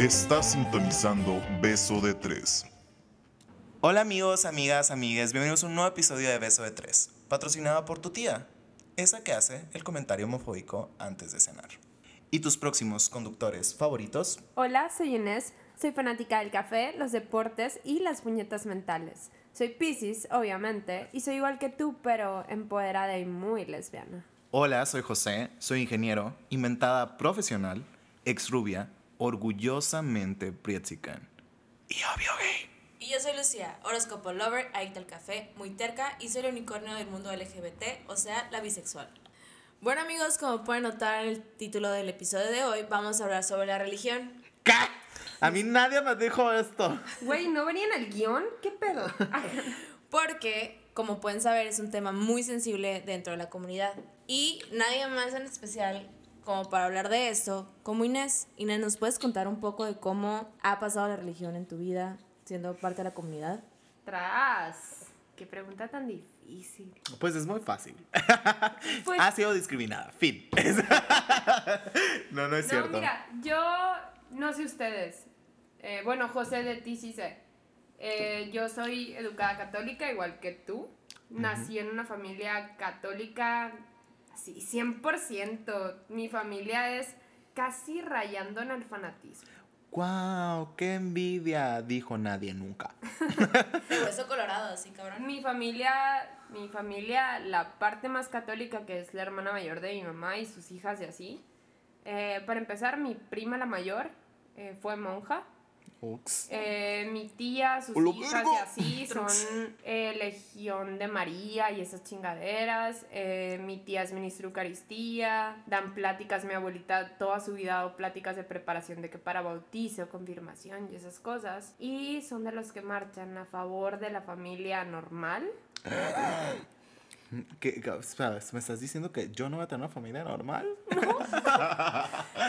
Estás sintonizando Beso de Tres. Hola amigos, amigas, amigues, bienvenidos a un nuevo episodio de Beso de Tres, patrocinado por tu tía, esa que hace el comentario homofóbico antes de cenar. ¿Y tus próximos conductores favoritos? Hola, soy Inés, soy fanática del café, los deportes y las puñetas mentales. Soy Pisces, obviamente, y soy igual que tú, pero empoderada y muy lesbiana. Hola, soy José, soy ingeniero, inventada profesional, ex rubia, orgullosamente prietzican y obvio gay. Y yo soy Lucía, horóscopo lover, adicta al café, muy terca y soy el unicornio del mundo LGBT, o sea, la bisexual. Bueno amigos, como pueden notar en el título del episodio de hoy, vamos a hablar sobre la religión. ¿Qué? A mí nadie me dijo esto. Güey, ¿no venía en el guion? ¿Qué pedo? Porque, como pueden saber, es un tema muy sensible dentro de la comunidad. Y nadie más en especial como para hablar de esto, como Inés. Inés, ¿nos puedes contar un poco de cómo ha pasado la religión en tu vida siendo parte de la comunidad? Tras. Qué pregunta tan difícil. Pues es muy fácil. Pues- ha sido discriminada. Fin. no, no es no, cierto. mira, yo no sé ustedes. Eh, bueno, José de ti sí sé. Eh, yo soy educada católica, igual que tú. Nací en una familia católica, así, 100%. Mi familia es casi rayando en el fanatismo. ¡Guau! ¡Qué envidia! Dijo nadie nunca. Hueso colorado, así cabrón. Mi familia, mi familia, la parte más católica que es la hermana mayor de mi mamá y sus hijas y así. eh, para empezar, mi prima la mayor eh, fue monja. Eh, mi tía, sus ¡Hola, hijas y así son eh, Legión de María y esas chingaderas. Eh, mi tía es Eucaristía. Dan pláticas, mi abuelita toda su vida ha dado pláticas de preparación de que para bautizo, confirmación y esas cosas. Y son de los que marchan a favor de la familia normal. ¿Qué, qué- espera, ¿Me estás diciendo que yo no voy a tener una familia normal?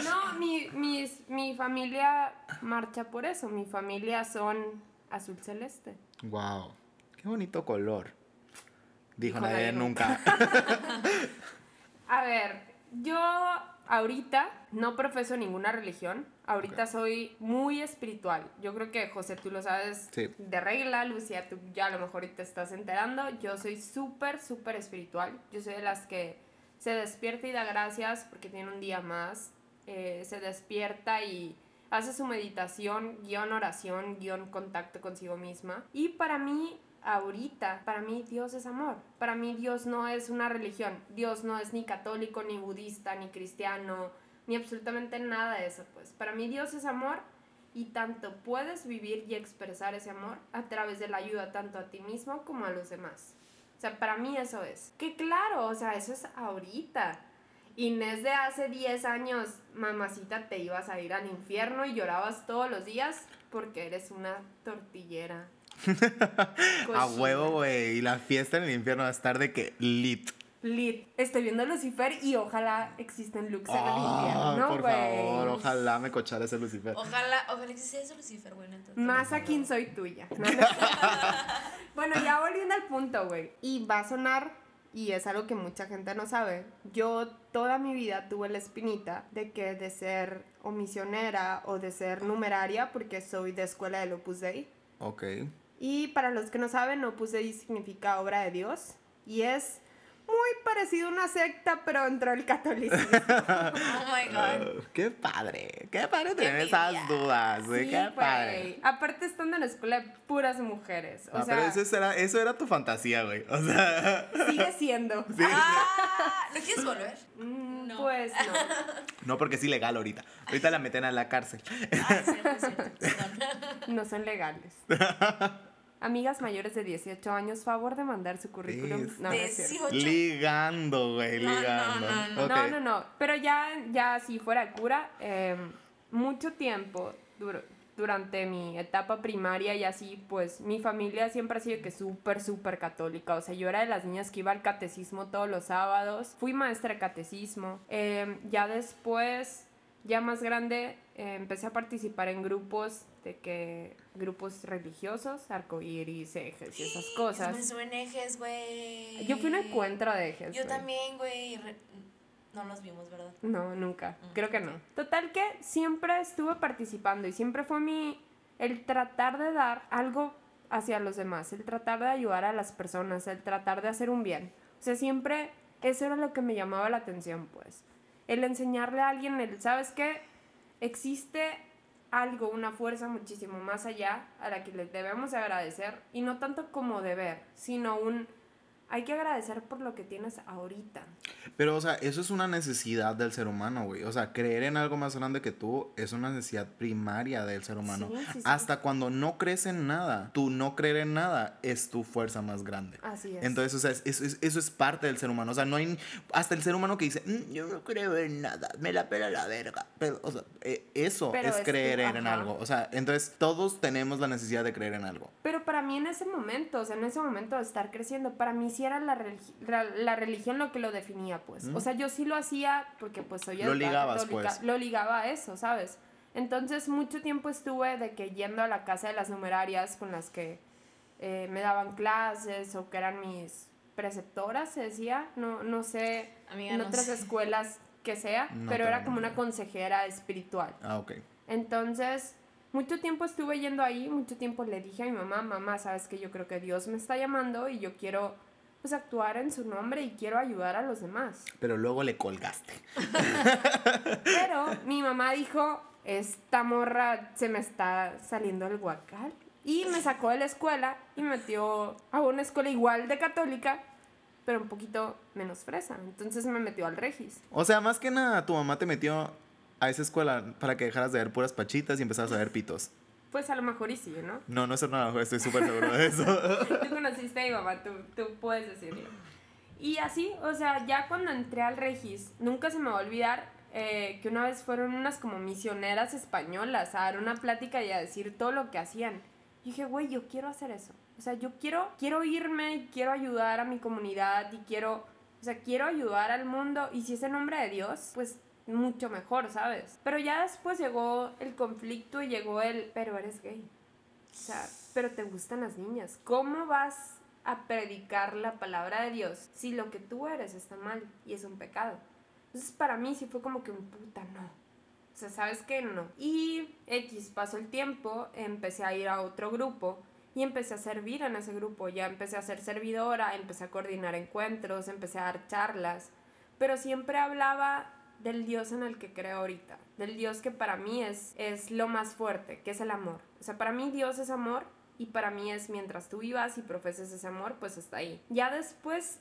No, mi, mis- mi familia marcha por eso. Mi familia son azul celeste. ¡Wow! ¡Qué bonito color! Dijo nadie nadie nunca. A ver, yo ahorita no profeso ninguna religión. Ahorita soy muy espiritual. Yo creo que, José, tú lo sabes Sí. de regla. Lucía, tú ya a lo mejor te estás enterando. Yo soy súper, súper espiritual. Yo soy de las que se despierta y da gracias porque tiene un día más. Eh, se despierta y hace su meditación, guion oración, guion contacto consigo misma. Y para mí, ahorita, para mí Dios es amor. Para mí Dios no es una religión. Dios no es ni católico, ni budista, ni cristiano, ni absolutamente nada de eso. Pues para mí Dios es amor y tanto puedes vivir y expresar ese amor a través de la ayuda tanto a ti mismo como a los demás. O sea, para mí eso es. Que claro, o sea, eso es ahorita. Inés de hace 10 años, mamacita, te ibas a ir al infierno y llorabas todos los días porque eres una tortillera. A huevo, güey. Y la fiesta en el infierno va a estar de que lit. Lit. Estoy viendo Lucifer y ojalá existen looks en el Ah, infierno, por güey. favor, ojalá me cochara ese Lucifer. Ojalá, ojalá sea eso Lucifer, güey. neta. Más a quien soy tuya. No, no. bueno, ya volviendo al punto, güey. Y va a sonar, y es algo que mucha gente no sabe. Yo toda mi vida tuve la espinita de que de ser o misionera o de ser numeraria, porque soy de escuela del Opus Dei. Ok. Y para los que no saben, Opus Dei significa obra de Dios. Y es muy parecido a una secta, pero dentro del catolicismo. Oh my god. Uh, qué padre. Qué padre Qué tener esas dudas, güey. Sí, qué padre. Aparte estando en la escuela de puras mujeres. O Ah, sea, pero eso era, eso era tu fantasía, güey. O sea. sigue siendo. Ah, ¿No quieres volver? Mm, No. Pues no. No porque es ilegal ahorita. Ahorita la meten a la cárcel. Ah, es cierto, es cierto. Perdón. No son legales. Amigas mayores de 18 años, favor de mandar su currículum. Es- No, no es cierto. 18. Ligando, güey, No, no, ligando. no, no. No, no, no. Pero ya, ya si fuera de cura, eh, mucho tiempo dur- durante mi etapa primaria y así, pues mi familia siempre ha sido que súper, súper católica. O sea, yo era de las niñas que iba al catecismo todos los sábados. Fui maestra de catecismo. Eh, ya después, ya más grande, eh, empecé a participar en grupos de que grupos religiosos, arcoíris, ejes y esas cosas. Me suben ejes, güey. Yo fui a un encuentro de ejes. Yo también, güey. re- No nos vimos, ¿verdad? No, nunca. Mm, Creo que no. Total que siempre estuve participando y siempre fue mi el tratar de dar algo hacia los demás, el tratar de ayudar a las personas, el tratar de hacer un bien. O sea, siempre eso era lo que me llamaba la atención, pues. El enseñarle a alguien, el, ¿sabes qué? Existe algo, una fuerza muchísimo más allá a la que le debemos agradecer y no tanto como deber, sino un hay que agradecer por lo que tienes ahorita. Pero, o sea, eso es una necesidad del ser humano, güey. O sea, creer en algo más grande que tú es una necesidad primaria del ser humano. Sí, sí, sí. Hasta cuando no crees en nada, tú no creer en nada es tu fuerza más grande. Así es. Entonces, o sea, es- eso, es, eso es parte del ser humano. O sea, no hay. Hasta el ser humano que dice, "Mm, yo no creo en nada, me la pela la verga. Pero, o sea, eh, eso Pero es creer en ajá. algo. O sea, entonces todos tenemos la necesidad de creer en algo. Pero para mí en ese momento, o sea, en ese momento de estar creciendo, para mí sí era la, religi- la, religión lo que lo definía, pues. O sea, yo sí lo hacía porque pues soy Lo ligabas, católica, pues. Lo ligaba a eso, ¿sabes? Entonces mucho tiempo estuve de que yendo a la casa de las numerarias con las que eh, me daban clases o que eran mis preceptoras, se decía, no, no sé, Amiga, en no otras sé. escuelas que sea, No pero era como una consejera espiritual. Ah, ok. Entonces, mucho tiempo estuve yendo ahí, mucho tiempo le dije a mi mamá, mamá, sabes que yo creo que Dios me está llamando y yo quiero pues actuar en su nombre y quiero ayudar a los demás. Pero luego le colgaste. Pero mi mamá dijo, esta morra se me está saliendo el guacal. Y me sacó de la escuela y me metió a una escuela igual de católica, pero un poquito menos fresa. Entonces me metió al Regis. O sea, más que nada, tu mamá te metió a esa escuela para que dejaras de ver puras pachitas y empezaras a ver pitos. Pues a lo mejor y sí, ¿no? No, no es nada, estoy súper seguro de eso. Tú conociste a mi mamá, tú, tú puedes decirlo. Y así, o sea, ya cuando entré al Regis, nunca se me va a olvidar eh, que una vez fueron unas como misioneras españolas a dar una plática y a decir todo lo que hacían. Y dije, güey, yo quiero hacer eso. O sea, yo quiero, quiero irme y quiero ayudar a mi comunidad y quiero, o sea, quiero ayudar al mundo. Y si es en nombre de Dios, pues mucho mejor, ¿sabes? Pero ya después llegó el conflicto y llegó el, pero eres gay. O sea, pero te gustan las niñas. ¿Cómo vas a predicar la palabra de Dios si lo que tú eres está mal y es un pecado? Entonces para mí sí fue como que un puta no. O sea, ¿sabes qué? No. Y X pasó el tiempo, empecé a ir a otro grupo y empecé a servir en ese grupo. Ya empecé a ser servidora, empecé a coordinar encuentros, empecé a dar charlas. Pero siempre hablaba del Dios en el que creo ahorita. Del Dios que para mí es, es lo más fuerte, que es el amor. O sea, para mí Dios es amor y para mí es mientras tú vivas y profeses ese amor, pues está ahí. Ya después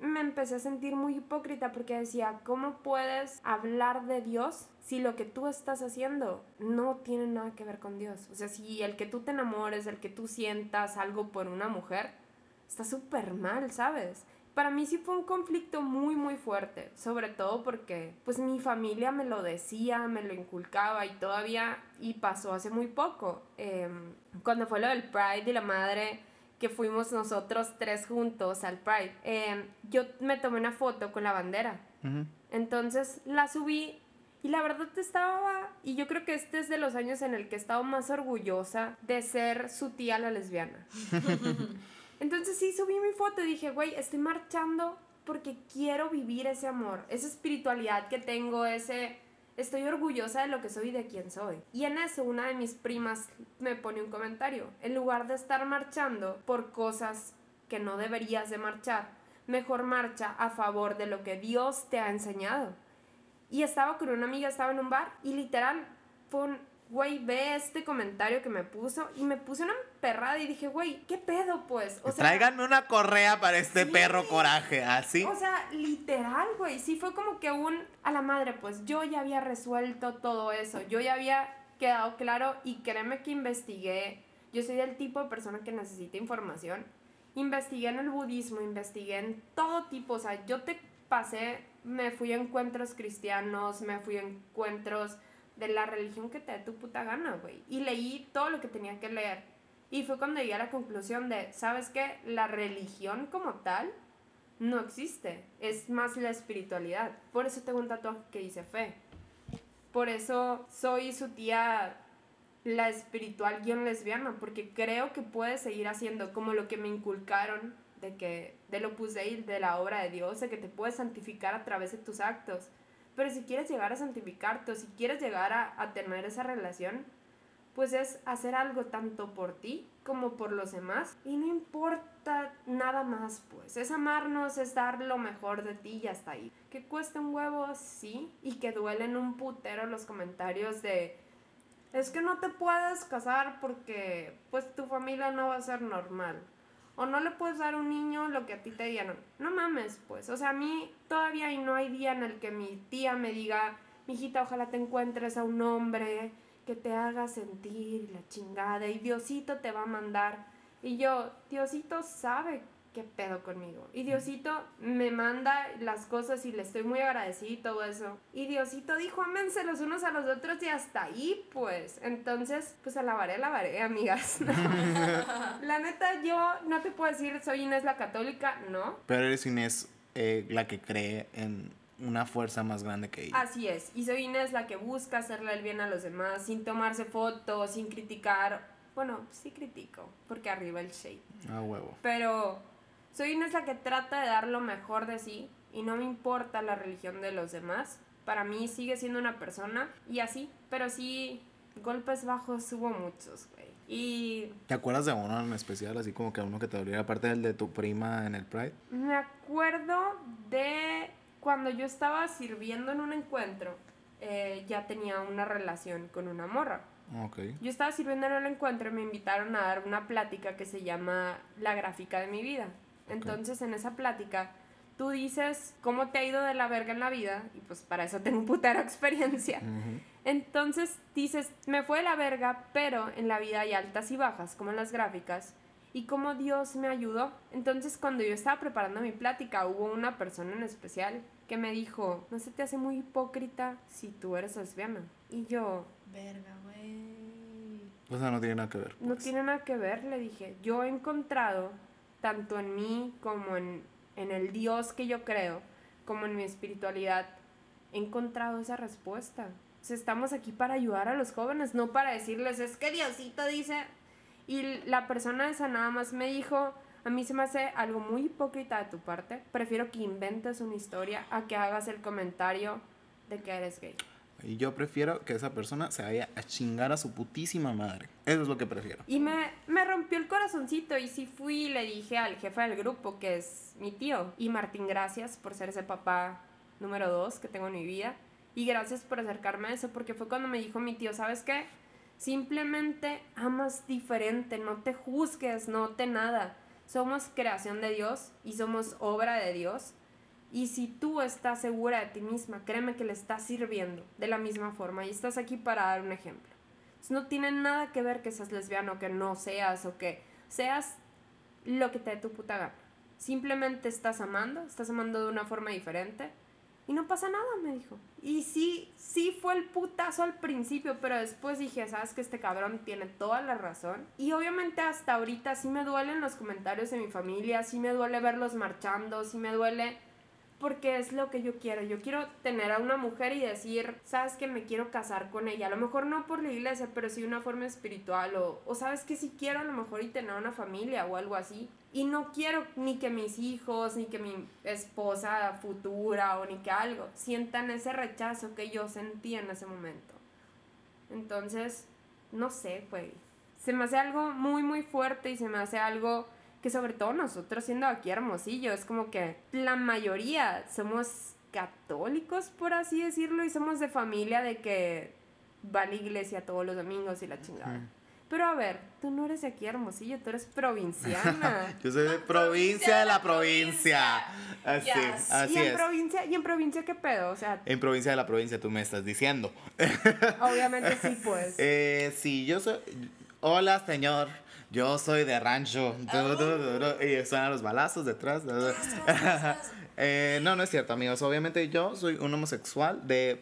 me empecé a sentir muy hipócrita porque decía, ¿cómo puedes hablar de Dios si lo que tú estás haciendo no tiene nada que ver con Dios? O sea, si el que tú te enamores, el que tú sientas algo por una mujer, está súper mal, ¿sabes? Para mí sí fue un conflicto muy, muy fuerte, sobre todo porque pues mi familia me lo decía, me lo inculcaba y todavía, y pasó hace muy poco, em, cuando fue lo del Pride y la madre que fuimos nosotros tres juntos al Pride, em, yo me tomé una foto con la bandera. Entonces la subí y la verdad estaba, y yo creo que este es de los años en el que he estado más orgullosa de ser su tía la lesbiana. Entonces sí subí mi foto y dije, güey, estoy marchando porque quiero vivir ese amor, esa espiritualidad que tengo, ese... Estoy orgullosa de lo que soy y de quién soy. Y en eso una de mis primas me pone un comentario. En lugar de estar marchando por cosas que no deberías de marchar, mejor marcha a favor de lo que Dios te ha enseñado. Y estaba con una amiga, estaba en un bar y literal fue un, güey, ve este comentario que me puso y me puse una perrada y dije, güey, ¿qué pedo pues? O sea, Tráiganme una correa para este Sí. perro coraje, ¿así? o sea, literal, güey, sí fue como que un, a la madre, pues yo ya había resuelto todo eso, yo ya había quedado claro y créeme que investigué, yo soy del tipo de persona que necesita información, investigué en el budismo, investigué en todo tipo, o sea, yo te pasé, me fui a encuentros cristianos, me fui a encuentros de la religión que te dé tu puta gana, güey, y leí todo lo que tenía que leer. Y fue cuando llegué a la conclusión de, ¿sabes qué? La religión como tal no existe. Es más la espiritualidad. Por eso tengo un tatuaje que dice fe. Por eso soy su tía la espiritual guion lesbiana, porque creo que puede seguir haciendo como lo que me inculcaron de de que del Opus Dei, de la obra de Dios, de que te puedes santificar a través de tus actos. Pero si quieres llegar a santificarte o si quieres llegar a, a tener esa relación, pues es hacer algo tanto por ti como por los demás. Y no importa nada más, pues. Es amarnos, es dar lo mejor de ti y hasta ahí. Que cueste un huevo, sí. Y que duelen un putero los comentarios de... Es que no te puedes casar porque pues tu familia no va a ser normal. O no le puedes dar a un niño lo que a ti te dieron. No mames, pues. O sea, a mí todavía y no hay día en el que mi tía me diga, mijita, ojalá te encuentres a un hombre que te haga sentir la chingada y Diosito te va a mandar. Y yo, Diosito sabe qué pedo conmigo. Y Diosito me manda las cosas y le estoy muy agradecida y todo eso. Y Diosito dijo, ámense los unos a los otros y hasta ahí, pues. Entonces, pues alabaré, alabaré, amigas. la neta, yo no te puedo decir, soy Inés la católica, no. Pero eres Inés eh, la que cree en una fuerza más grande que ella. Así es, y soy Inés la que busca hacerle el bien a los demás, sin tomarse fotos, sin criticar. Bueno, sí critico, porque arriba el shade. Ah, huevo. Pero soy Inés la que trata de dar lo mejor de sí y no me importa la religión de los demás. Para mí sigue siendo una persona y así, pero sí, golpes bajos hubo muchos, güey. Y ¿Te acuerdas de uno en especial, así como que uno que te doliera, aparte del de tu prima en el Pride? me acuerdo de cuando yo estaba sirviendo en un encuentro, eh, ya tenía una relación con una morra. Yo estaba sirviendo en el encuentro y me invitaron a dar una plática que se llama La gráfica de mi vida. Entonces, en esa plática, tú dices cómo te ha ido de la verga en la vida, y pues para eso tengo un putero experiencia. Entonces dices, me fue de la verga, pero en la vida hay altas y bajas, como en las gráficas, y cómo Dios me ayudó. Entonces, cuando yo estaba preparando mi plática, hubo una persona en especial que me dijo, ¿no se te hace muy hipócrita si tú eres lesbiana? Y yo, Verga, güey. O sea, no tiene nada que ver. no pues. tiene nada que ver, le dije. Yo he encontrado, tanto en mí como en, en el Dios que yo creo, como en mi espiritualidad, he encontrado esa respuesta. O sea, estamos aquí para ayudar a los jóvenes, no para decirles, es que Diosito dice... Y la persona esa nada más me dijo, a mí se me hace algo muy hipócrita de tu parte. Prefiero que inventes una historia a que hagas el comentario de que eres gay. Y yo prefiero que esa persona se vaya a chingar a su putísima madre. Eso es lo que prefiero. Y me, me rompió el corazoncito y sí fui y le dije al jefe del grupo, que es mi tío. Y Martín, gracias por ser ese papá número dos que tengo en mi vida. Y gracias por acercarme a eso, porque fue cuando me dijo mi tío, ¿sabes qué? Simplemente amas diferente, no te juzgues, no te nada. Somos creación de Dios y somos obra de Dios. Y si tú estás segura de ti misma, créeme que le estás sirviendo de la misma forma y estás aquí para dar un ejemplo. No tiene nada que ver que seas lesbiano, que no seas o que seas lo que te dé tu puta gana. Simplemente estás amando, estás amando de una forma diferente y no pasa nada, me dijo. Y sí, sí fue el putazo al principio, pero después dije, sabes que este cabrón tiene toda la razón. Y obviamente hasta ahorita sí me duelen los comentarios de mi familia, sí me duele verlos marchando, sí me duele porque es lo que yo quiero. Yo quiero tener a una mujer y decir, sabes que me quiero casar con ella. A lo mejor no por la iglesia, pero sí de una forma espiritual. O, o sabes que si quiero a lo mejor y tener una familia o algo así. Y no quiero ni que mis hijos, ni que mi esposa futura o ni que algo sientan ese rechazo que yo sentí en ese momento. Entonces, no sé, güey. Se me hace algo muy, muy fuerte y se me hace algo que sobre todo nosotros siendo aquí Hermosillo, es como que la mayoría somos católicos, por así decirlo, y somos de familia de que va a la iglesia todos los domingos y la chingada. Pero a ver, tú no eres de aquí Hermosillo, tú eres provinciana. Yo soy de provincia de la provincia. Así, Yes. así ¿Y en es. provincia, y en provincia qué pedo? O sea, En provincia de la provincia, tú me estás diciendo. obviamente sí, pues. Eh, sí, yo soy. Hola, señor. Yo soy de rancho. Du, Y suenan los balazos detrás. Eh, no, no es cierto, amigos. Obviamente yo soy un homosexual de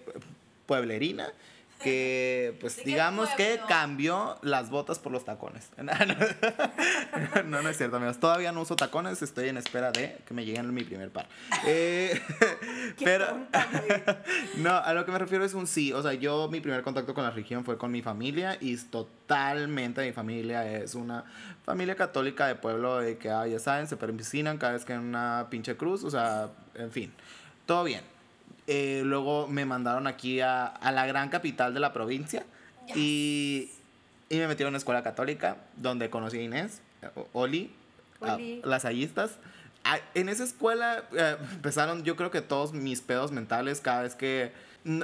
pueblerina que pues ¿De qué digamos que cambió las botas por los tacones. No, no es cierto, amigos. Todavía no uso tacones, estoy en espera de que me lleguen mi primer par. Eh, pero tonta, no, a lo que me refiero es un sí. O sea, yo mi primer contacto con la religión fue con mi familia y totalmente mi familia es una familia católica de pueblo de que, ah, ya saben, se permisinan cada vez que hay una pinche cruz. O sea, en fin, todo bien. Eh, luego me mandaron aquí a, a la gran capital de la provincia y, y me metieron a una escuela católica donde conocí a Inés, o- Oli, a- Oli. las hallistas. Ah, En esa escuela eh, empezaron, yo creo que todos mis pedos mentales cada vez que...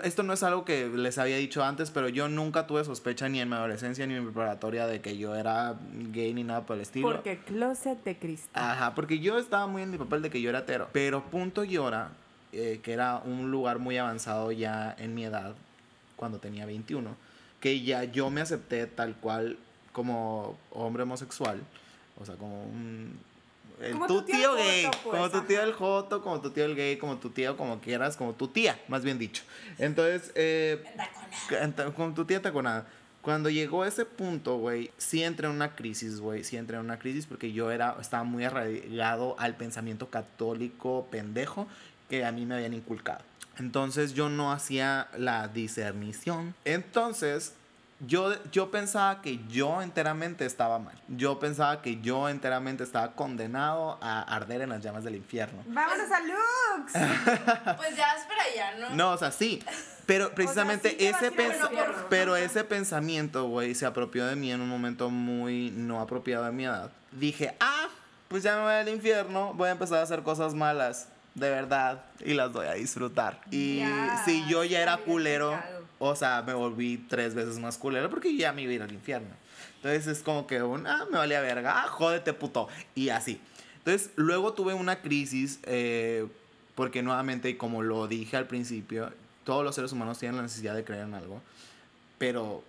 Esto no es algo que les había dicho antes, pero yo nunca tuve sospecha ni en mi adolescencia ni en mi preparatoria de que yo era gay ni nada por el estilo. Porque closet de cristal. Ajá, porque yo estaba muy en mi papel de que yo era hetero. Pero Punto Llora, eh, que era un lugar muy avanzado ya en mi edad, cuando tenía 21, que ya yo me acepté tal cual como hombre homosexual, o sea, como un... el- Como tu tío tío gay, joto, pues, como tu tío ajá. el joto, como tu tío el gay, como tu tío, como quieras, como tu tía, más bien dicho. Entonces, eh, con tu tía taconada. Cuando llegó ese punto, güey, sí entré en una crisis, güey. Sí entré en una crisis porque yo era, estaba muy arraigado al pensamiento católico pendejo que a mí me habían inculcado. Entonces yo no hacía la discernición. Entonces yo, yo pensaba que yo enteramente estaba mal. Yo pensaba que yo enteramente estaba condenado a arder en las llamas del infierno. Vámonos a Lux. Pues ya espera ya, ¿no? No, o sea, sí. Pero precisamente ese, pens- pero ese pensamiento, güey, se apropió de mí en un momento muy no apropiado de mi edad. Dije, ah, pues ya me voy al infierno, voy a empezar a hacer cosas malas, de verdad, y las voy a disfrutar. Y si yo ya era culero, o sea, me volví tres veces más culero porque ya me iba a ir al infierno. Entonces es como que un, ah, me valía verga, ah, jódete puto. Y así. Entonces luego tuve una crisis eh, porque nuevamente, como lo dije al principio, todos los seres humanos tienen la necesidad de creer en algo, pero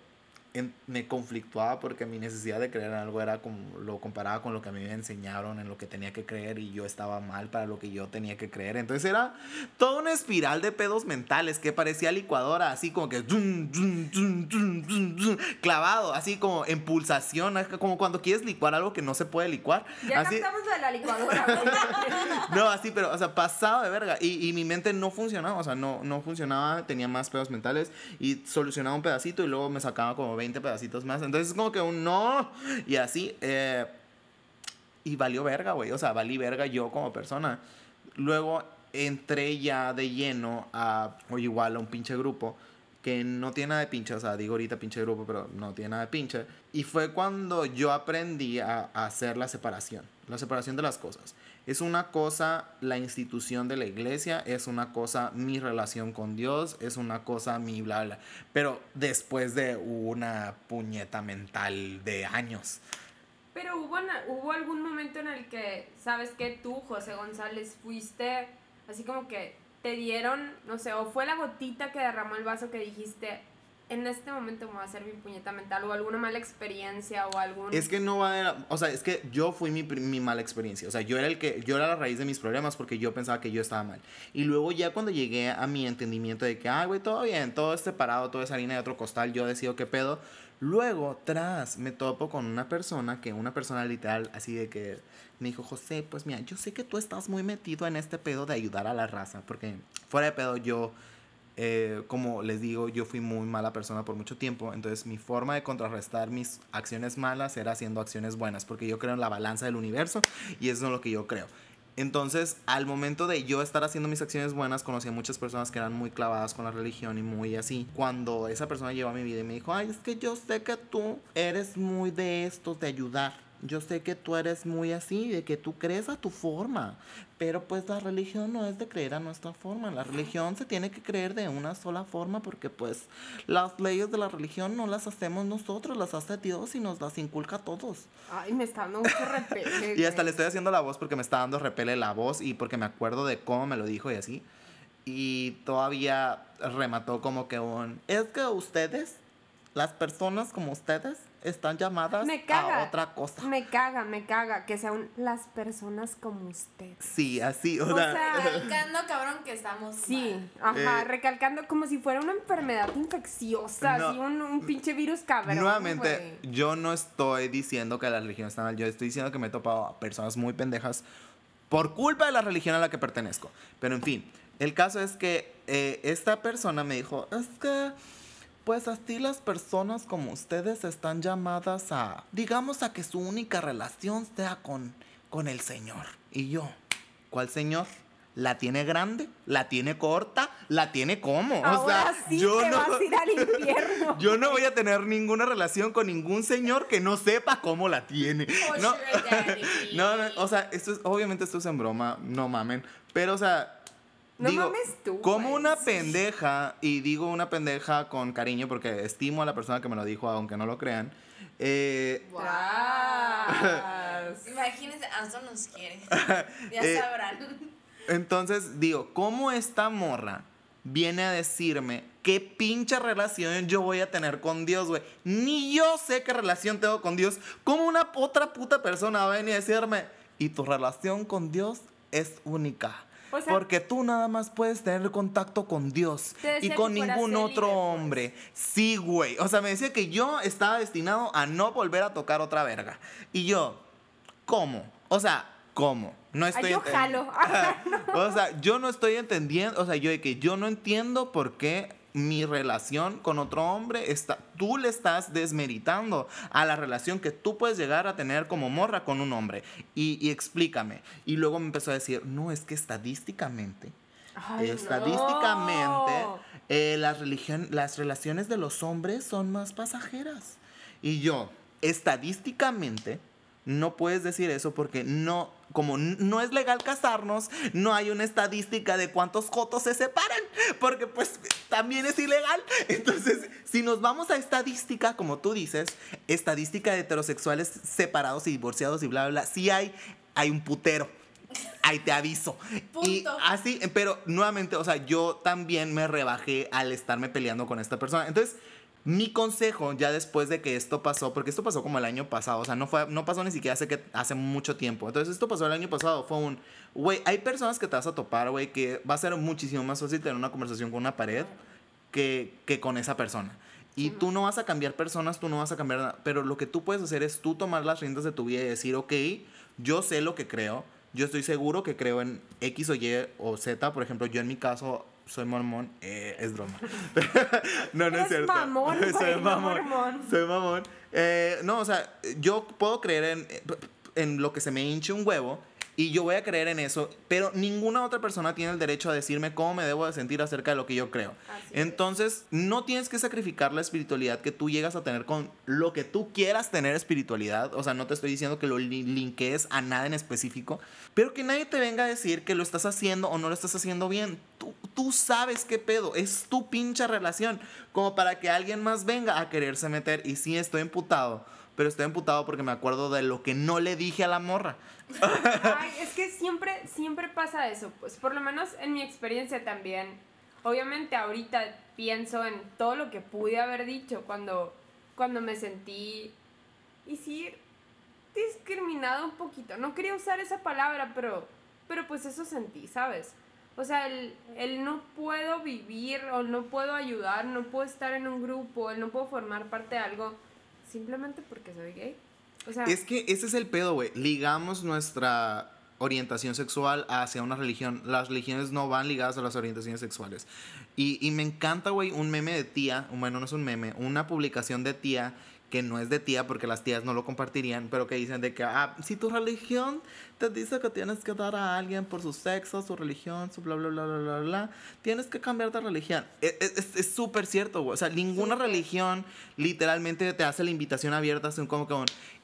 en- me conflictuaba porque mi necesidad de creer en algo era como lo comparaba con lo que a mí me enseñaron en lo que tenía que creer y yo estaba mal para lo que yo tenía que creer. Entonces era toda una espiral de pedos mentales que parecía licuadora, así como que zum, zum, zum, clavado, así como en pulsación, como cuando quieres licuar algo que no se puede licuar. Ya así, captamos lo de la licuadora. no, así, pero, o sea, pasado de verga. Y, y mi mente no funcionaba, o sea, no, no funcionaba, tenía más pedos mentales y solucionaba un pedacito y luego me sacaba como 20 pedacitos más. Entonces es como que un no. Y así, eh, y valió verga, güey. O sea, valí verga yo como persona. Luego entré ya de lleno a, o igual a un pinche grupo que no tiene nada de pinche, o sea, digo ahorita pinche grupo, pero no tiene nada de pinche. Y fue cuando yo aprendí a, a hacer la separación, la separación de las cosas. Es una cosa la institución de la iglesia, es una cosa mi relación con Dios, es una cosa mi bla bla. Pero después de una puñeta mental de años. Pero hubo, hubo algún momento en el que, ¿sabes que Tú, José González, fuiste así como que te dieron, no sé, o fue la gotita que derramó el vaso que dijiste, en este momento me va a hacer mi puñeta mental, o alguna mala experiencia, o algún... Es que no va de la- O sea, es que yo fui mi, mi mala experiencia. O sea, yo era el que. Yo era la raíz de mis problemas porque yo pensaba que yo estaba mal. Y luego, ya cuando llegué a mi entendimiento de que, ay, güey, todo bien, todo es separado, todo es harina de otro costal, yo decido qué pedo. Luego, tras, me topo con una persona que, una persona literal, así de que me dijo, José, pues mira, yo sé que tú estás muy metido en este pedo de ayudar a la raza. Porque fuera de pedo, yo eh, como les digo, yo fui muy mala persona por mucho tiempo, entonces mi forma de contrarrestar mis acciones malas era haciendo acciones buenas, porque yo creo en la balanza del universo y eso es lo que yo creo. Entonces, al momento de yo estar haciendo mis acciones buenas, conocí a muchas personas que eran muy clavadas con la religión y muy así. Cuando esa persona llegó mi vida y me dijo, ay, es que yo sé que tú eres muy de estos, de ayudar. Yo sé que tú eres muy así, de que tú crees a tu forma. Pero pues la religión no es de creer a nuestra forma. La religión se tiene que creer de una sola forma porque pues las leyes de la religión no las hacemos nosotros, las hace Dios y nos las inculca a todos. Ay, me está dando mucho repele. Y hasta le estoy haciendo la voz porque me está dando repele la voz y porque me acuerdo de cómo me lo dijo y así. Y todavía remató como que un... Es que ustedes, las personas como ustedes, están llamadas Me caga. a otra cosa. Me caga, me caga que sean las personas como usted. Sí, así, o, O sea, sea, Recalcando, cabrón, que estamos Sí, mal. ajá, Eh, recalcando como si fuera una enfermedad infecciosa, No. así un, un pinche virus cabrón. nuevamente, yo no estoy diciendo que la religión está mal, yo estoy diciendo que me he topado a personas muy pendejas por culpa de la religión a la que pertenezco. Pero en fin, el caso es que eh, esta persona me dijo, es que, pues así las personas como ustedes están llamadas a, digamos, a que su única relación sea con, con el Señor. Y yo, ¿cuál Señor? ¿La tiene grande? ¿La tiene corta? ¿La tiene cómo? O sea, sí yo te no... vas a ir al infierno. Yo no voy a tener ninguna relación con ningún señor que no sepa cómo la tiene. Oh, No, no, no, o sea, esto es, obviamente esto es en broma, no mamen. Pero, o sea, No digo, mames tú, como güey. una pendeja, y digo una pendeja con cariño porque estimo a la persona que me lo dijo, aunque no lo crean. eh, Tras. Imagínense, Anson nos quiere. Ya Eh, sabrán. Entonces, digo, ¿cómo esta morra viene a decirme qué pinche relación yo voy a tener con Dios, güey? Ni yo sé qué relación tengo con Dios. ¿Cómo una otra puta persona va a venir a decirme, y tu relación con Dios es única? O sea- porque tú nada más puedes tener contacto con Dios y con ningún otro pues. hombre. Sí, güey. O sea, me decía que yo estaba destinado a no volver a tocar otra verga. Y yo, ¿cómo? O sea, ¿cómo? No Ay, estoy yo enten- jalo. O sea, yo no estoy entendiendo, o sea, yo de que yo no entiendo por qué mi relación con otro hombre está, tú le estás desmeritando a la relación que tú puedes llegar a tener como morra con un hombre. Y, y explícame. Y luego me empezó a decir, no, es que estadísticamente, Ay, estadísticamente, no. eh, las, religión, las relaciones de los hombres son más pasajeras. Y yo, estadísticamente, no puedes decir eso porque no, como no es legal casarnos, no hay una estadística de cuántos jotos se separan, porque pues también es ilegal. Entonces, si nos vamos a estadística, como tú dices, estadística de heterosexuales separados y divorciados y bla, bla, bla, sí hay, hay un putero. Ahí te aviso. Y Punto. así, pero nuevamente, o sea, yo también me rebajé al estarme peleando con esta persona. Entonces, mi consejo, ya después de que esto pasó, porque esto pasó como el año pasado, o sea, no, fue, no pasó ni siquiera hace, que, hace mucho tiempo. Entonces, esto pasó el año pasado, fue un, güey, hay personas que te vas a topar, güey, que va a ser muchísimo más fácil tener una conversación con una pared que, que con esa persona. Y tú no vas a cambiar personas, tú no vas a cambiar nada, pero lo que tú puedes hacer es tú tomar las riendas de tu vida y decir, ok, yo sé lo que creo, yo estoy seguro que creo en X o Y o Z, por ejemplo, yo en mi caso soy mormón, eh, es broma. no, no es cierto. mamón, soy güey, no mamón. mormón. Soy mamón. Eh, no, o sea, yo puedo creer en, en lo que se me hinche un huevo y yo voy a creer en eso, pero ninguna otra persona tiene el derecho a decirme cómo me debo de sentir acerca de lo que yo creo. Así. Entonces, no tienes que sacrificar la espiritualidad que tú llegas a tener con lo que tú quieras tener espiritualidad. O sea, no te estoy diciendo que lo li- linkees a nada en específico, pero que nadie te venga a decir que lo estás haciendo o no lo estás haciendo bien. Tú, tú sabes qué pedo, es tu pinche relación, como para que alguien más venga a quererse meter. Y sí, estoy emputado, pero estoy emputado porque me acuerdo de lo que no le dije a la morra. Ay, es que siempre, siempre pasa eso. Pues por lo menos en mi experiencia también. Obviamente ahorita pienso en todo lo que pude haber dicho cuando, cuando me sentí, y sí, discriminado un poquito. No quería usar esa palabra, pero, pero pues eso sentí, ¿sabes? O sea, el, el no puedo vivir o no puedo ayudar, no puedo estar en un grupo, el no puedo formar parte de algo simplemente porque soy gay. Es que ese es el pedo, güey. Ligamos nuestra orientación sexual hacia una religión. Las religiones no van ligadas a las orientaciones sexuales. Y, y me encanta, güey, un meme de tía. Bueno, no es un meme, una publicación de tía que no es de tía porque las tías no lo compartirían, pero que dicen de que, ah, si tu religión te dice que tienes que dar a alguien por su sexo, su religión, su bla, bla, bla, bla, bla, bla, tienes que cambiar de religión. E- e- Es súper cierto, güey. O sea, ninguna religión literalmente te hace la invitación abierta, así como que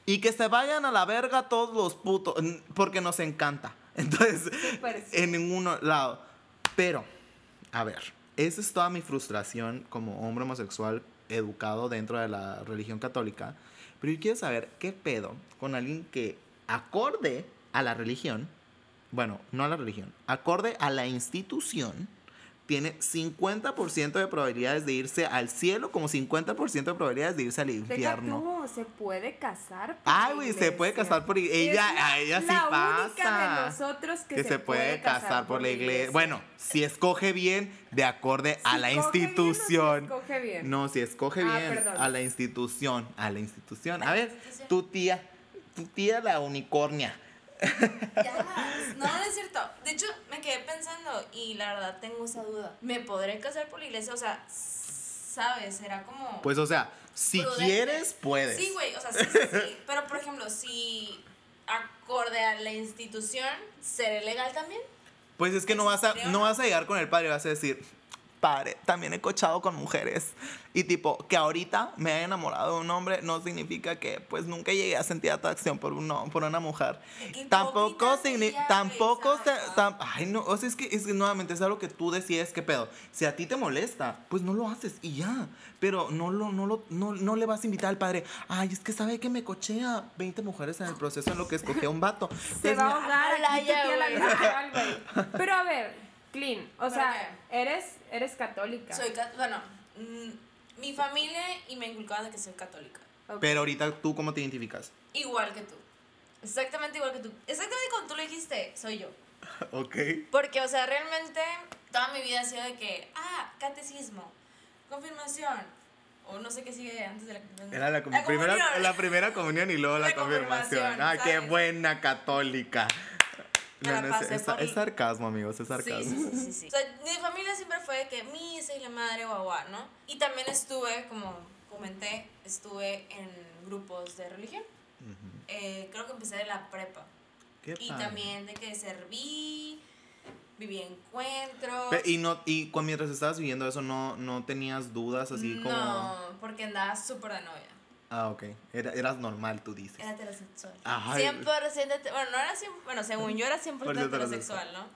y que se vayan a la verga todos los putos, porque nos encanta. Entonces, Súper sí. en ningún lado. Pero, a ver, esa es toda mi frustración como hombre homosexual educado dentro de la religión católica. Pero yo quiero saber qué pedo con alguien que acorde a la religión, bueno, no a la religión, acorde a la institución, tiene 50% de probabilidades de irse al cielo como 50% de probabilidades de irse al infierno. tú, se puede casar. por Ay, güey, se puede casar por Es ella- la- a ella sí la pasa. única de nosotros que, que se puede casar por la iglesia. Bueno, si escoge bien, de acorde a la coge bien o si institución. escoge bien. No, si escoge Ah, bien perdón. a la institución, a la institución. A ver, institución. tu tía, tu tía la unicornia. Ya, no, no es cierto. De hecho, me quedé pensando y la verdad tengo esa duda. ¿Me podré casar por la iglesia? O sea, ¿sabes? Será como... Pues, o sea, si prudente. quieres, puedes. Sí, güey, o sea, sí, sí, sí. Pero, por ejemplo, si acorde a la institución, ¿seré legal también? Pues es que no vas a, no vas a llegar con el padre, vas a decir, padre, también he cochado con mujeres. Y tipo, que ahorita me haya enamorado de un hombre no significa que pues nunca llegué a sentir atracción por, uno, por una mujer. Tampoco significa, tampoco se, tam- ay no, o sea, es que, es que nuevamente es algo que tú decides qué pedo. Si a ti te molesta, pues no lo haces y ya. Pero no lo, no lo, no, no le vas a invitar al padre, ay, es que sabe que me cochea 20 mujeres en el proceso en lo que escogí a un vato. Se Entonces, va a ahogar la güey. literal, güey. Pero a ver, Clean, o ¿Pero sea, eres, eres católica. Soy cat- bueno, mm, mi familia y me inculcaban de que soy católica. Ok. Pero ahorita tú cómo te identificas? Igual que tú. Exactamente igual que tú. Exactamente como tú lo dijiste, soy yo. Ok. Porque, o sea, realmente toda mi vida ha sido de que, ah, catecismo, confirmación, o no sé qué sigue antes de la confirmación. Era la, com- primera, comunión. la primera comunión y luego la, La confirmación. confirmación, Ah, qué ¿sabes? buena católica. Es, sarcasmo, amigos, es Sí, sarcasmo. sí, sí, sí, sí. O sea, mi familia siempre fue de que misa y la madre guagua, ¿no? Y también estuve, como comenté, estuve en grupos de religión. Eh, creo que empecé de la prepa. Qué Y padre. también de que serví, viví encuentros. Y, no, y mientras estabas viviendo eso, no, no tenías dudas así como... No, porque andaba súper de novia. Ah, ok. Era, eras normal, tú dices. Era heterosexual. Ay. 100% hete- bueno, no era 100, bueno, según yo era 100% Por eso heterosexual, ¿no?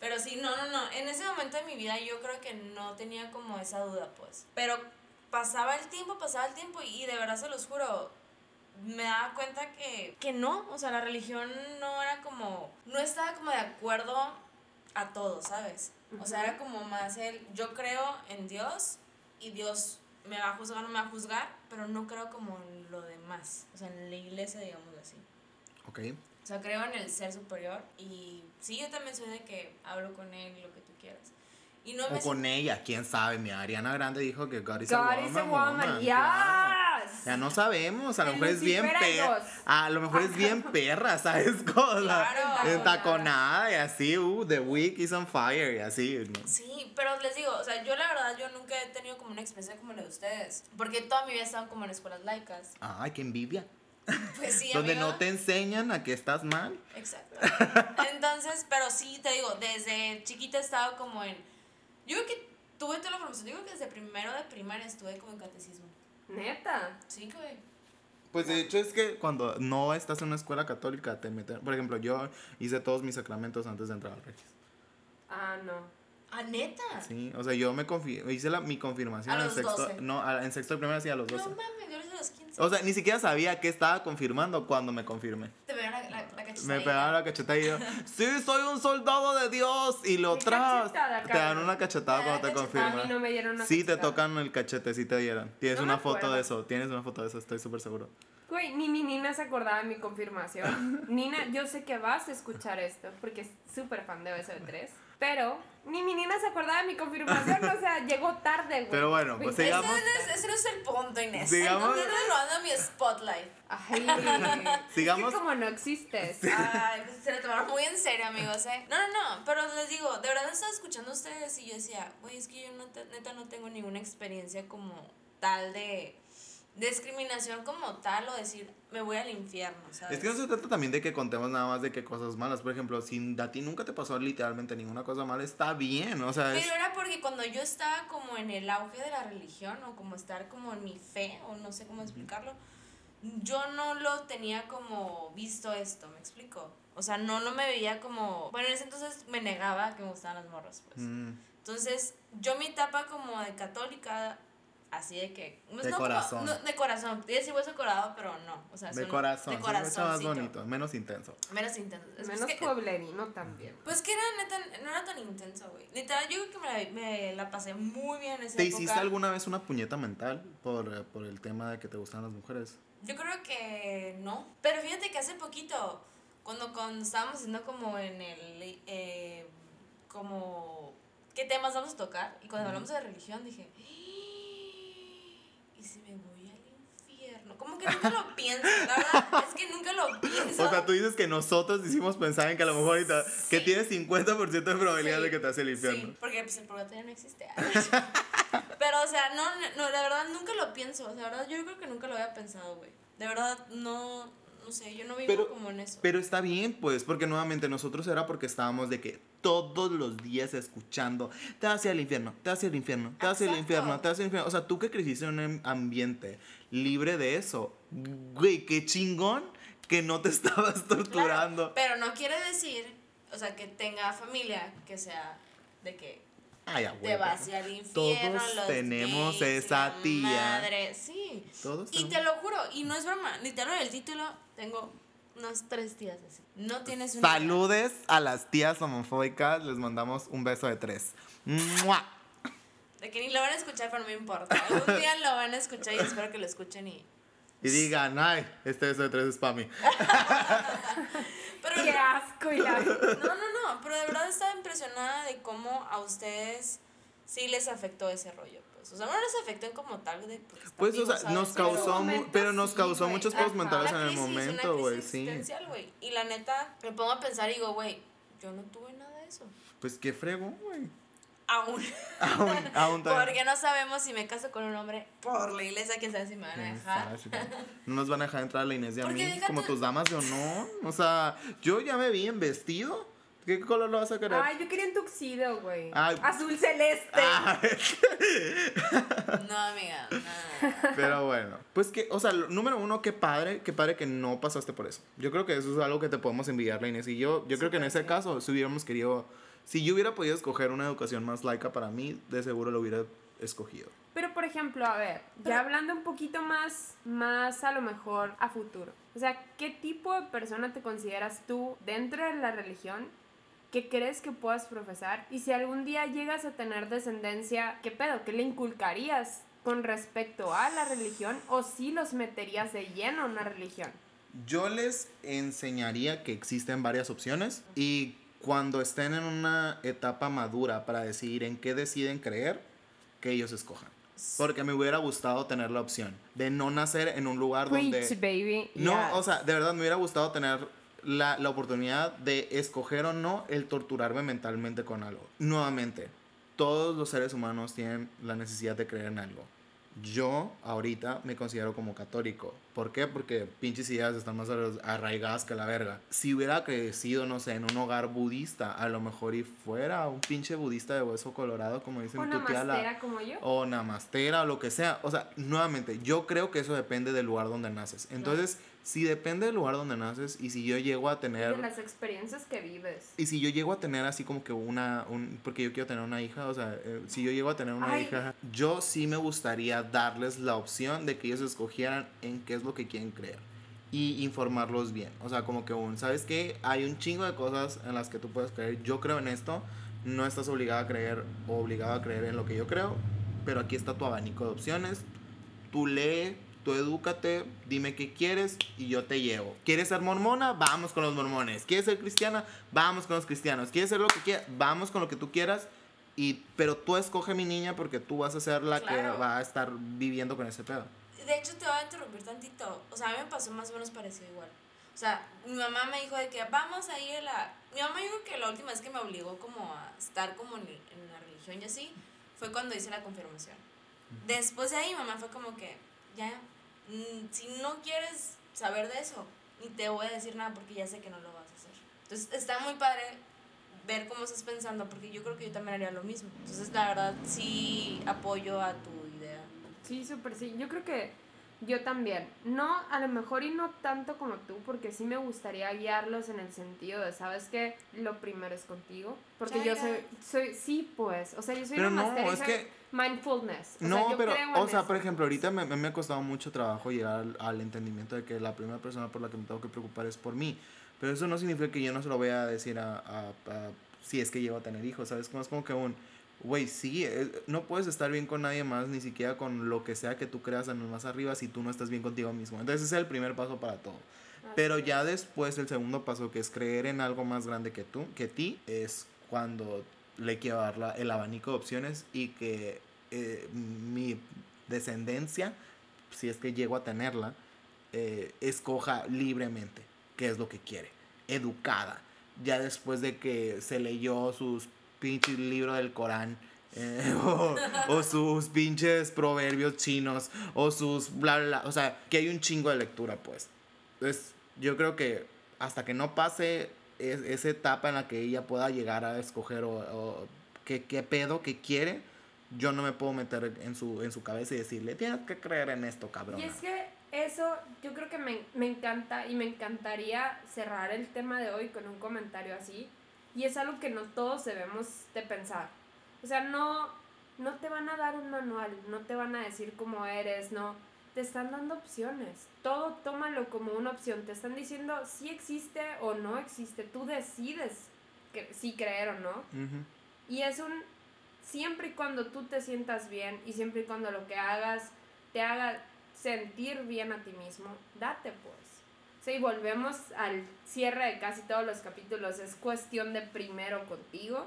Pero sí, no, no, no. En ese momento de mi vida yo creo que no tenía como esa duda, pues. Pero pasaba el tiempo, pasaba el tiempo y de verdad se los juro, me daba cuenta que, que no, o sea, la religión no era como, no estaba como de acuerdo a todo, ¿sabes? O sea, era como más el, yo creo en Dios y Dios me va a juzgar o no me va a juzgar, pero no creo como en lo demás, o sea, en la iglesia, digamos así. Ok. O sea, creo en el ser superior y sí, yo también soy de que hablo con él y lo que tú quieras. Y no me O con ella, quién sabe. Mi Ariana Grande dijo que God is God a woman. is a woman, yes. Ya no sabemos, a lo mejor es bien perra. A lo mejor es bien perra, ¿sabes? Cosa. Claro. Entaconada y así, uh, The Week is on fire y así. ¿no? Sí, pero les digo, o sea, yo la verdad, yo nunca he tenido como una experiencia como la de ustedes. Porque toda mi vida he estado como en escuelas laicas. Ay, qué envidia. Pues sí, Donde no te enseñan a que estás mal. Exacto. Entonces, pero sí, te digo, desde chiquita he estado como en... Yo creo que tuve toda la formación, yo creo que desde primero de primaria estuve como en catecismo. Neta. Sí, güey. Pues de hecho es que cuando no estás en una escuela católica te meten, por ejemplo, yo hice todos mis sacramentos antes de entrar al Regis. Ah, no. ¿Ah, neta? Sí, o sea, yo me confi- hice la, mi confirmación A en los sexto, 12. no, a- en sexto de primaria sí a los 12. No mames, yo lo hice a los 15. o sea, ni siquiera sabía qué estaba confirmando cuando me confirmé. Te pegaron la, la, la cachetadilla. Me pegaron la cachetada y yo, sí, soy un soldado de Dios. Y lo ¿Qué tras, te dan una cachetada Te cuando te cachetada, A mí confirman. no me dieron una Sí, te cachetada. tocan el cachete, sí te dieron. Tienes No una foto acuerdo. de eso, tienes una foto de eso, estoy súper seguro. Güey, ni mi Nina se acordaba de mi confirmación. Nina, yo sé que vas a escuchar esto porque es súper fan de BSB3. Pero ni mi Nina se acordaba de mi confirmación. O sea, llegó tarde, güey. Pero bueno, pues sigamos. Ese, no es- ese no es el punto, Inés. Sigamos. No estás robando mi spotlight. Ay, Sigamos. Es que como no existes. Ay, pues se lo tomaron muy en serio, amigos, ¿eh? No, no, no, pero les digo, de verdad estaba escuchando a ustedes y yo decía, güey, es que yo no te- neta no tengo ninguna experiencia como tal de discriminación como tal o decir, me voy al infierno, ¿sabes? Es que no se trata también de que contemos nada más de que cosas malas. Por ejemplo, si a ti nunca te pasó literalmente ninguna cosa mala, está bien. O sea, es, Pero era porque cuando yo estaba como en el auge de la religión o como estar como en mi fe o no sé cómo explicarlo, yo no lo tenía como visto esto, ¿me explico? O sea, no, no me veía como... Bueno, en ese entonces me negaba que me gustaban las morras, pues. Mm, Entonces, yo mi etapa como de católica así de que... pues, De no corazón. no, de corazón. A decir hueso colorado, pero no. O sea, De son- corazón. De escucha más bonito, menos intenso. Menos intenso. Es- Menos es que- pueblerino también. Pues que era neta, no era tan intenso, güey. Literal, yo creo que me la, me la pasé muy bien en esa ¿Te época. hiciste alguna vez una puñeta mental por, por el tema de que te gustan las mujeres? Yo creo que no. Pero fíjate que hace poquito, cuando, cuando estábamos haciendo como en el... eh, como... ¿Qué temas vamos a tocar? Y cuando hablamos de religión dije... ¿Y si me voy al infierno? Como que nunca lo pienso, la verdad. Es que nunca lo pienso. O sea, tú dices que nosotros hicimos pensar en que a lo mejor ahorita que tienes 50% de probabilidad Sí, de que te hace el infierno. Sí, porque pues, el purgatorio no existe. Pero, o sea, no, no, la verdad nunca lo pienso. O sea, la verdad, yo creo que nunca lo había pensado, güey. De verdad, no, no sé, yo no vivo Pero- como en eso. Pero está bien, pues, porque nuevamente nosotros era porque estábamos de que todos los días escuchando, te vas hacia el infierno, te vas hacia el infierno, te vas hacia el infierno, te vas hacia el infierno. O sea, tú que creciste en un ambiente libre de eso, güey, qué chingón que no te estabas torturando. Claro, pero no quiere decir, o sea, que tenga familia que sea de que Ay, a te huevo. va hacia el infierno. Todos los tenemos gays esa tía. Madre, sí. Todos Y te lo juro, y no es broma, literal en el título tengo unas tres tías así. No tienes una. idea. Saludes a las tías homofóbicas, les mandamos un beso de tres. ¡Mua! De que ni lo van a escuchar, pero no me importa. Algún día lo van a escuchar y espero que lo escuchen y. Y digan, ay, este beso de tres es para mí. Pero Qué asco y la... No, no, no, pero de verdad estaba impresionada de cómo a ustedes sí les afectó ese rollo, pues. O sea, no les afectó en como tal de están Pues, o sea, nos ¿sabes? Pero- causó, momento pero nos sí, causó güey. muchos pedos mentales en Una el momento, güey, sí. Y la neta, me pongo a pensar y digo, güey, yo no tuve nada de eso. Pues qué frego, güey. Aún. Aún, aún todavía. Porque no sabemos si me caso con un hombre por la iglesia, quién sabe si me van a dejar. No nos van a dejar entrar a la Inés y a mí como tus damas de honor. O sea, yo ya me vi en vestido. ¿Qué color lo vas a querer? Ay, yo quería un tuxido, güey. Ay. Azul celeste. Ah, No, amiga, no. pero bueno, pues que, o sea, número uno, qué padre, qué padre que no pasaste por eso. Yo creo que eso es algo que te podemos envidiar, la Inés y yo. Yo creo que en ese caso, si hubiéramos querido, si yo hubiera podido escoger una educación más laica para mí, de seguro lo hubiera escogido. Pero por ejemplo, a ver, ya hablando un poquito más, más a lo mejor a futuro. O sea, ¿qué tipo de persona te consideras tú dentro de la religión que crees que puedas profesar? Y si algún día llegas a tener descendencia, ¿qué pedo? ¿Qué le inculcarías con respecto a la religión? ¿O si los meterías de lleno a una religión? Yo les enseñaría que existen varias opciones y cuando estén en una etapa madura para decidir en qué deciden creer, que ellos escojan. Porque me hubiera gustado tener la opción de no nacer en un lugar donde... Preach, baby. No, Yes. o sea, de verdad me hubiera gustado tener la, la oportunidad de escoger o no el torturarme mentalmente con algo. Nuevamente, todos los seres humanos tienen la necesidad de creer en algo. Yo ahorita me considero como católico. ¿Por qué? Porque pinches ideas están más arra- arraigadas que la verga. Si hubiera crecido, no sé, en un hogar budista, a lo mejor y fuera un pinche budista de hueso colorado, como dicen tu tía la- como yo. o namastera o lo que sea. O sea, nuevamente, yo creo que eso depende del lugar donde naces. Entonces, si depende del lugar donde naces y si yo llego a tener... De las experiencias que vives. Y si yo llego a tener así como que una, un, porque yo quiero tener una hija, o sea, eh, si yo llego a tener una Ay. hija, yo sí me gustaría darles la opción de que ellos escogieran en qué es lo que quieren creer y informarlos bien. O sea, como que un, ¿sabes qué? Hay un chingo de cosas en las que tú puedes creer. Yo creo en esto, no estás obligado a creer o obligado a creer en lo que yo creo, pero aquí está tu abanico de opciones. Tú lee, tú edúcate, dime qué quieres y yo te llevo. ¿Quieres ser mormona? Vamos con los mormones. ¿Quieres ser cristiana? Vamos con los cristianos. ¿Quieres ser lo que quieras? Vamos con lo que tú quieras. Y, pero tú escoge mi niña porque tú vas a ser la Claro. que va a estar viviendo con ese pedo. De hecho, te voy a interrumpir tantito. O sea, a mí me pasó más o menos parecido igual. O sea, mi mamá me dijo de que vamos a ir a la... Mi mamá creo que la última vez que me obligó como a estar como en, en la religión y así, fue cuando hice la confirmación. Después de ahí, mi mamá fue como que, ya, mm, si no quieres saber de eso, ni te voy a decir nada porque ya sé que no lo vas a hacer. Entonces, está muy padre ver cómo estás pensando, porque yo creo que yo también haría lo mismo. Entonces, la verdad, sí apoyo a tu idea. Sí, súper sí. Yo creo que Yo también. No, a lo mejor y no tanto como tú, porque sí me gustaría guiarlos en el sentido de, ¿sabes qué? Lo primero es contigo. Porque yo soy, soy, sí, pues. O sea, yo soy Pero una no, es que- mindfulness. O sea, No, yo pero, creo en o sea, eso. por ejemplo, ahorita me, me ha costado mucho trabajo llegar al, al entendimiento de que la primera persona por la que me tengo que preocupar es por mí. Pero eso no significa que yo no se lo voy a decir a, a- a- si es que llego a tener hijos, ¿sabes? Como es como que un, güey, sí, eh, no puedes estar bien con nadie más, ni siquiera con lo que sea que tú creas en el más arriba si tú no estás bien contigo mismo. Entonces ese es el primer paso para todo. Pero Así ya es. después el segundo paso, que es creer en algo más grande que tú, que ti, es cuando le quiero dar la- el abanico de opciones y que eh, mi descendencia, si es que llego a tenerla, eh, escoja libremente qué es lo que quiere, educada, ya después de que se leyó sus pinches libros del Corán. eh, o, o sus pinches proverbios chinos o sus bla bla bla, o sea que hay un chingo de lectura pues entonces, yo creo que hasta que no pase es- esa etapa en la que ella pueda llegar a escoger o, o qué, qué pedo que quiere, yo no me puedo meter en su, en su cabeza y decirle, tienes que creer en esto, cabrón. Y es que eso yo creo que me, me encanta y me encantaría cerrar el tema de hoy con un comentario así. Y es algo que no todos debemos de pensar. O sea, no, no te van a dar un manual, no te van a decir cómo eres, no. Te están dando opciones. Todo tómalo como una opción. Te están diciendo si existe o no existe. Tú decides que, si creer o no. Y es un siempre y cuando tú te sientas bien y siempre y cuando lo que hagas te haga sentir bien a ti mismo, date pues. Sí, volvemos al cierre de casi todos los capítulos. Es cuestión de primero contigo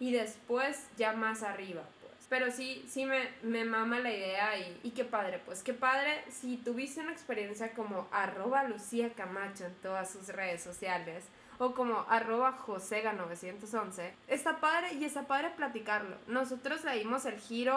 y después ya más arriba, pues. Pero sí, sí me, me mama la idea y, y qué padre, pues. Qué padre si tuviste una experiencia como arroba Lucía Camacho en todas sus redes sociales o como arroba josega911. Está padre y está padre platicarlo. Nosotros le dimos el giro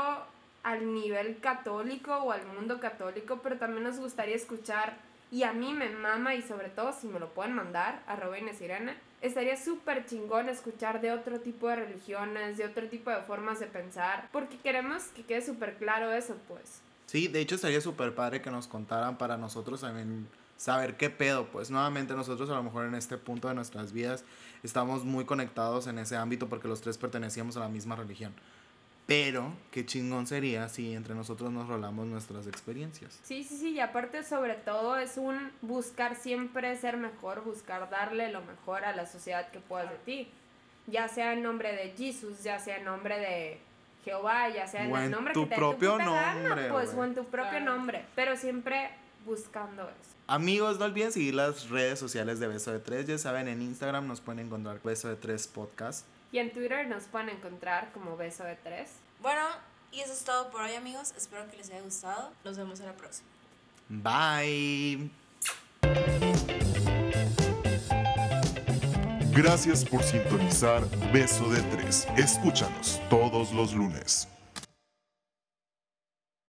al nivel católico o al mundo católico, pero también nos gustaría escuchar, y a mí me mama y sobre todo si me lo pueden mandar, arroba Inés Irene, estaría súper chingón escuchar de otro tipo de religiones, de otro tipo de formas de pensar, porque queremos que quede súper claro eso, pues. Sí, de hecho estaría súper padre que nos contaran para nosotros también saber qué pedo, pues nuevamente nosotros a lo mejor en este punto de nuestras vidas estamos muy conectados en ese ámbito porque los tres pertenecíamos a la misma religión. Pero qué chingón sería si entre nosotros nos rolamos nuestras experiencias. Sí, sí, sí, y aparte sobre todo es un buscar siempre ser mejor, buscar darle lo mejor a la sociedad que puedas de ti. Ya sea en nombre de Jesús, ya sea en nombre de Jehová, ya sea en O el en nombre tu que te propio tu gana, nombre, pues, o en tu propio Claro. nombre, pero siempre buscando eso. Amigos, no olviden seguir las redes sociales de Beso de Tres. Ya saben, en Instagram nos pueden encontrar Beso de Tres Podcast. Y en Twitter nos pueden encontrar como beso de tres. Bueno, y eso es todo por hoy, amigos. Espero que les haya gustado. Nos vemos en la próxima. Bye. Gracias por sintonizar Beso de Tres. Escúchanos todos los lunes.